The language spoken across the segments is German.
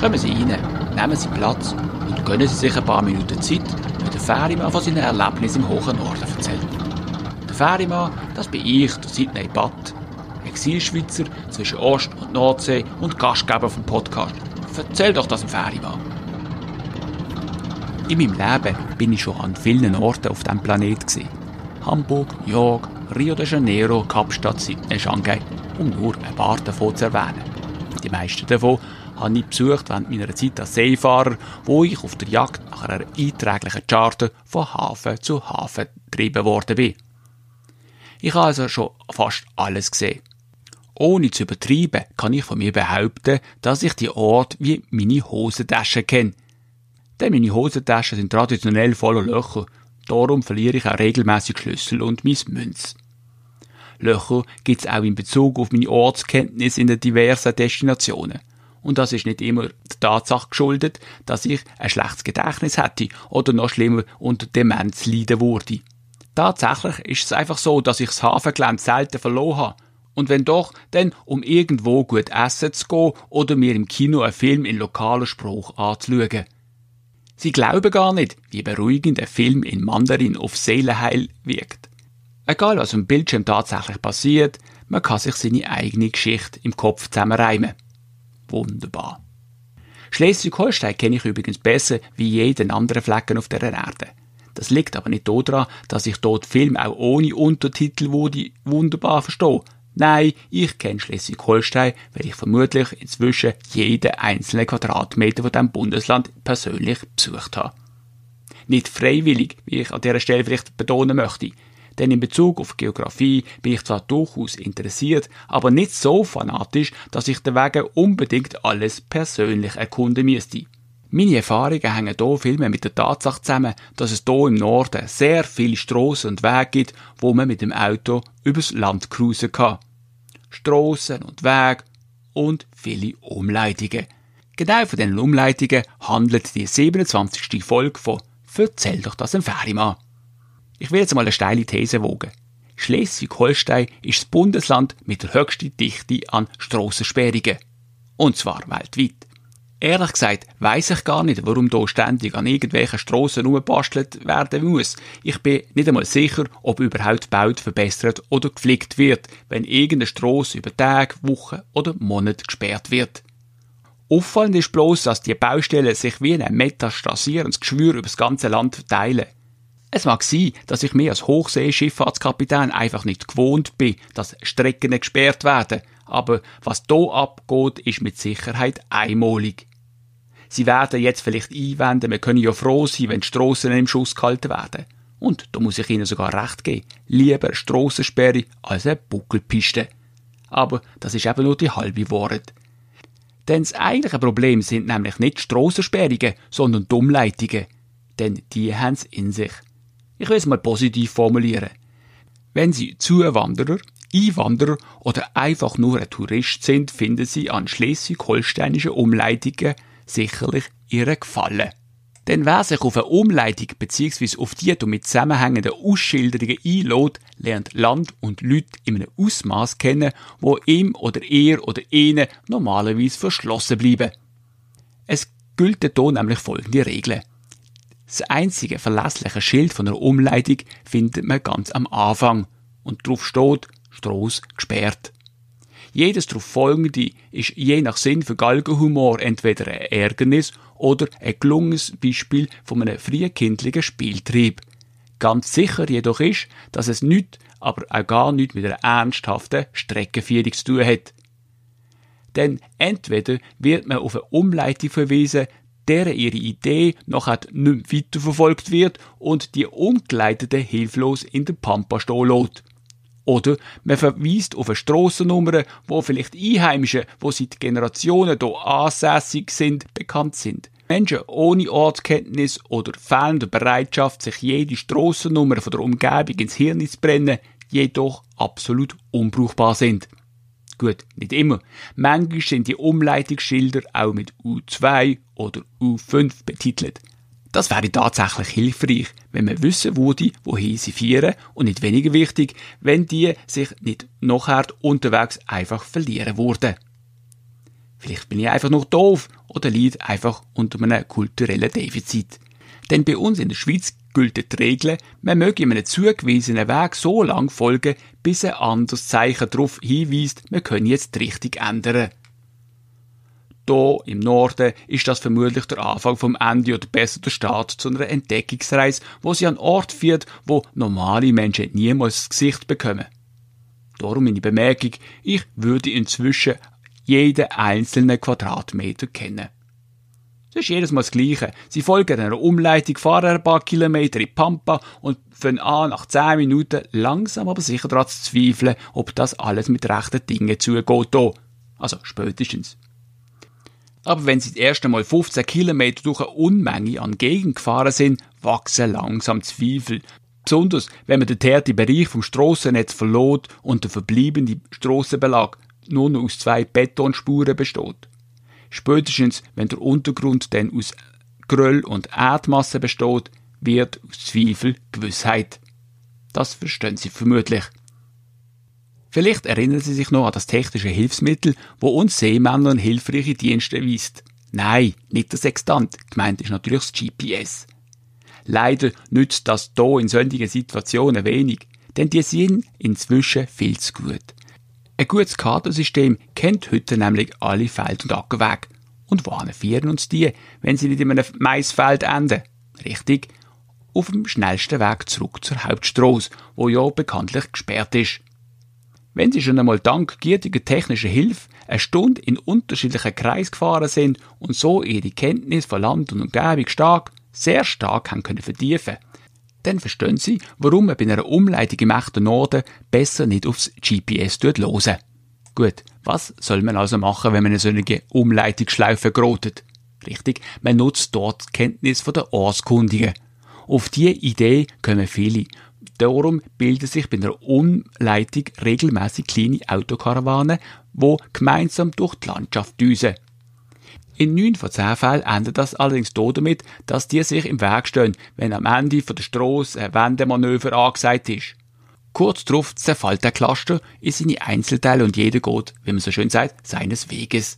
Kommen Sie rein, nehmen Sie Platz und gönnen Sie sich ein paar Minuten Zeit, wenn der Ferimann von seinen Erlebnissen im hohen Norden erzählt. Der Ferimann, das bin ich, der Sidney Batt, Exilschweizer zwischen Ost- und Nordsee und Gastgeber vom Podcast. Erzähl doch das dem Ferimann. In meinem Leben bin ich schon an vielen Orten auf diesem Planet gewesen. Hamburg, New York, Rio de Janeiro, Kapstadt, Sydney, Shanghai, um nur ein paar davon zu erwähnen. Die meisten davon habe ich besucht während meiner Zeit als Seefahrer, wo ich auf der Jagd nach einer einträglichen Charter von Hafen zu Hafen getrieben worden bin. Ich habe also schon fast alles gesehen. Ohne zu übertreiben, kann ich von mir behaupten, dass ich die Ort wie meine Hosentasche kenne. Denn meine Hosentaschen sind traditionell voller Löcher, darum verliere ich auch regelmäßig Schlüssel und mein Münz. Löcher gibt es auch in Bezug auf meine Ortskenntnis in den diversen Destinationen. Und das ist nicht immer der Tatsache geschuldet, dass ich ein schlechtes Gedächtnis hätte oder noch schlimmer unter Demenz leiden würde. Tatsächlich ist es einfach so, dass ich das Hafengelände selten verloren habe. Und wenn doch, dann um irgendwo gut essen zu gehen oder mir im Kino einen Film in lokaler Spruch anzuschauen. Sie glauben gar nicht, wie beruhigend ein Film in Mandarin auf Seelenheil wirkt. Egal was am Bildschirm tatsächlich passiert, man kann sich seine eigene Geschichte im Kopf zusammenreimen. Wunderbar. Schleswig-Holstein kenne ich übrigens besser wie jeden anderen Flecken auf der Erde. Das liegt aber nicht daran, dass ich dort Film auch ohne Untertitel würde wunderbar verstehe. Nein, ich kenne Schleswig-Holstein, weil ich vermutlich inzwischen jeden einzelnen Quadratmeter von diesem Bundesland persönlich besucht habe. Nicht freiwillig, wie ich an dieser Stelle vielleicht betonen möchte, denn in Bezug auf Geografie bin ich zwar durchaus interessiert, aber nicht so fanatisch, dass ich deswegen unbedingt alles persönlich erkunden müsste. Meine Erfahrungen hängen hier viel mehr mit der Tatsache zusammen, dass es hier im Norden sehr viele Strassen und Wege gibt, wo man mit dem Auto übers Land cruisen kann. Strassen und Wege und viele Umleitungen. Genau von diesen Umleitungen handelt die 27. Folge von Erzähl doch das im Ferimann. Ich will jetzt mal eine steile These wogen. Schleswig-Holstein ist das Bundesland mit der höchsten Dichte an Strassensperrungen. Und zwar weltweit. Ehrlich gesagt weiss ich gar nicht, warum hier ständig an irgendwelchen Strassen umgebastelt werden muss. Ich bin nicht einmal sicher, ob überhaupt gebaut, verbessert oder gepflegt wird, wenn irgendeine Strasse über Tage, Wochen oder Monate gesperrt wird. Auffallend ist bloß, dass die Baustellen sich wie ein metastasierendes Geschwür über das ganze Land verteilen. Es mag sein, dass ich mir als Hochseeschifffahrtskapitän einfach nicht gewohnt bin, dass Strecken gesperrt werden, aber was hier abgeht, ist mit Sicherheit einmalig. Sie werden jetzt vielleicht einwenden, wir können ja froh sein, wenn die Strassen im Schuss gehalten werden. Und da muss ich Ihnen sogar recht geben. Lieber Strassensperre als eine Buckelpiste. Aber das ist eben nur die halbe Wahrheit. Denn das eigentliche Problem sind nämlich nicht Strassensperrungen, sondern Dummleitungen. Denn die haben es in sich. Ich will es mal positiv formulieren. Wenn Sie Zuwanderer, Einwanderer oder einfach nur ein Tourist sind, finden Sie an schleswig-holsteinischen Umleitungen sicherlich Ihren Gefallen. Denn wer sich auf eine Umleitung bzw. auf die damit zusammenhängenden Ausschilderungen einlädt, lernt Land und Leute in einem Ausmaß kennen, wo ihm oder er oder ihnen normalerweise verschlossen bleiben. Es gilt hier nämlich folgende Regeln. Das einzige verlässliche Schild von einer Umleitung findet man ganz am Anfang und drauf steht Stroß gesperrt. Jedes darauf folgende ist je nach Sinn für Galgenhumor entweder ein Ärgernis oder ein gelungenes Beispiel von einem frühkindlichen Spieltrieb. Ganz sicher jedoch ist, dass es nichts, aber auch gar nichts mit einer ernsthaften Streckenführung zu tun hat. Denn entweder wird man auf eine Umleitung verwiesen, deren ihre Idee nachher nicht weiterverfolgt wird und die Umgeleitete hilflos in der Pampa stehen. Oder man verweist auf eine Strassennummer, wo vielleicht Einheimische, wo seit Generationen hier ansässig sind, bekannt sind. Menschen ohne Ortskenntnis oder fehlende Bereitschaft, sich jede Strassennummer von der Umgebung ins Hirn zu brennen, jedoch absolut unbrauchbar sind. Gut, nicht immer. Manchmal sind die Umleitungsschilder auch mit U2 oder U5 betitelt. Das wäre tatsächlich hilfreich, wenn man wissen würde, wohin sie führen und nicht weniger wichtig, wenn die sich nicht nachher unterwegs einfach verlieren würden. Vielleicht bin ich einfach noch doof oder leide einfach unter einem kulturellen Defizit. Denn bei uns in der Schweiz gilt die Regel, man möge einem zugewiesenen Weg so lang folgen, bis ein anderes Zeichen darauf hinweist, wir können jetzt die Richtung ändern. Hier im Norden ist das vermutlich der Anfang vom Ende oder besser der Start zu einer Entdeckungsreise, wo sie an Ort führt, wo normale Menschen niemals das Gesicht bekommen. Darum meine Bemerkung, ich würde inzwischen jeden einzelnen Quadratmeter kennen. Das ist jedes Mal das Gleiche. Sie folgen einer Umleitung, fahren ein paar Kilometer in Pampa und fangen an, nach 10 Minuten langsam aber sicher daran zu zweifeln, ob das alles mit rechten Dingen zugeht. Also spätestens. Aber wenn sie das erste Mal 15 Kilometer durch eine Unmenge an Gegend gefahren sind, wachsen langsam Zweifel. Besonders, wenn man den tätigen Bereich vom Strassennetz verlot und der verbliebene Strassenbelag nur noch aus zwei Betonspuren besteht. Spätestens, wenn der Untergrund dann aus Gröll und Erdmasse besteht, wird aus Zweifel Gewissheit. Das verstehen Sie vermutlich. Vielleicht erinnern Sie sich noch an das technische Hilfsmittel, wo uns Seemännern hilfreiche Dienste erweist. Nein, nicht der Sextant. Gemeint ist natürlich das GPS. Leider nützt das hier in solchen Situationen wenig, denn die sind inzwischen viel zu gut. Ein gutes Kartensystem kennt heute nämlich alle Feld- und Ackerwege. Und führen uns die, wenn sie nicht in einem Maisfeld enden? Richtig, auf dem schnellsten Weg zurück zur Hauptstrasse, wo ja bekanntlich gesperrt ist. Wenn Sie schon einmal dank gieriger technischer Hilfe eine Stunde in unterschiedlichen Kreis gefahren sind und so Ihre Kenntnis von Land und Umgebung stark, sehr stark haben können vertiefen, dann verstehen Sie, warum man bei einer Umleitung im echten Norden besser nicht aufs GPS hören. Gut, was soll man also machen, wenn man eine solche Umleitungsschleife gerotet? Richtig, man nutzt dort die Kenntnis der Ortskundigen. Auf diese Idee kommen viele. Darum bilden sich bei einer Umleitung regelmäßig kleine Autokarawanen, wo gemeinsam durch die Landschaft düsen. In neun von zehn Fällen endet das allerdings damit, dass die sich im Weg stehen, wenn am Ende von der Strasse ein Wendemanöver angesagt ist. Kurz darauf zerfällt der Cluster in seine Einzelteile und jeder geht, wie man so schön sagt, seines Weges.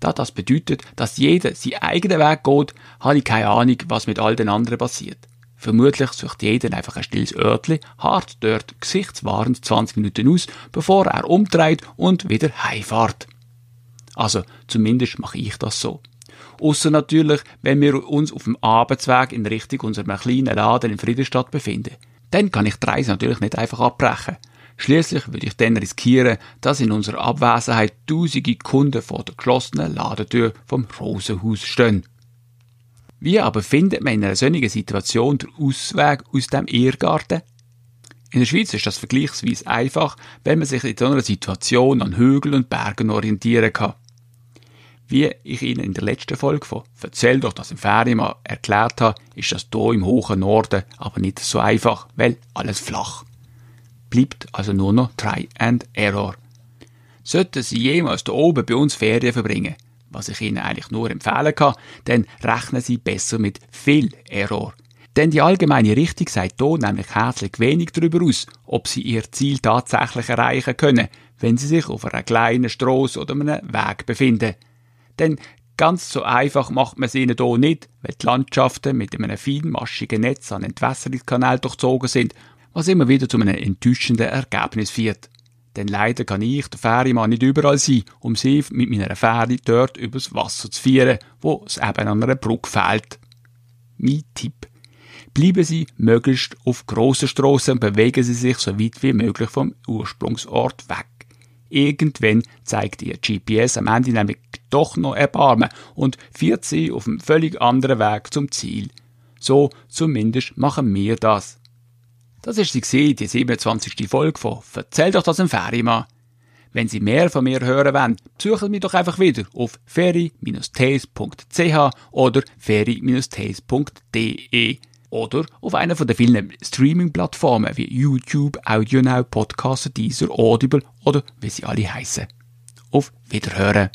Da das bedeutet, dass jeder seinen eigenen Weg geht, habe ich keine Ahnung, was mit all den anderen passiert. Vermutlich sucht jeder einfach ein stilles Örtli, hart dort gesichtswahrend 20 Minuten aus, bevor er umdreht und wieder heimfahrt. Also, zumindest mache ich das so. Außer natürlich, wenn wir uns auf dem Abendsweg in Richtung unserer kleinen Laden in Friedrichstadt befinden. Dann kann ich die Reise natürlich nicht einfach abbrechen. Schließlich würde ich dann riskieren, dass in unserer Abwesenheit tausende Kunden vor der geschlossenen Ladentür vom Rosenhaus stehen. Wie aber findet man in einer solchen Situation den Ausweg aus dem Irrgarten? In der Schweiz ist das vergleichsweise einfach, wenn man sich in so einer Situation an Hügeln und Bergen orientieren kann. Wie ich Ihnen in der letzten Folge von Erzähl doch das im Ferien erklärt habe, ist das hier im hohen Norden aber nicht so einfach, weil alles flach. Bleibt also nur noch Try and Error. Sollten Sie jemals hier oben bei uns Ferien verbringen, was ich Ihnen eigentlich nur empfehlen kann, dann rechnen Sie besser mit viel Error. Denn die allgemeine Richtung sagt hier nämlich herzlich wenig darüber aus, ob Sie Ihr Ziel tatsächlich erreichen können, wenn Sie sich auf einer kleinen Straße oder einem Weg befinden. Denn ganz so einfach macht man es ihnen hier nicht, weil die Landschaften mit einem feinmaschigen Netz an Entwässerungskanal durchzogen sind, was immer wieder zu einem enttäuschenden Ergebnis führt. Denn leider kann ich, der Fährimann, nicht überall sein, um sie mit meiner Fähre dort übers Wasser zu führen, wo es eben an einer Brücke fehlt. Mein Tipp. Bleiben Sie möglichst auf grossen Strassen und bewegen Sie sich so weit wie möglich vom Ursprungsort weg. Irgendwann zeigt Ihr GPS am Ende nämlich doch noch Erbarmen und führt Sie auf einem völlig anderen Weg zum Ziel. So zumindest machen wir das. Das ist sie gesehen, die 27. Folge von Erzähl doch das im Ferienmann. Wenn Sie mehr von mir hören wollen, besuchen mich doch einfach wieder auf feri-tales.ch oder feri-tales.de oder auf einer von den vielen Streaming-Plattformen wie YouTube, AudioNow, Podcaster, Deezer, Audible oder wie sie alle heißen. Auf Wiederhören.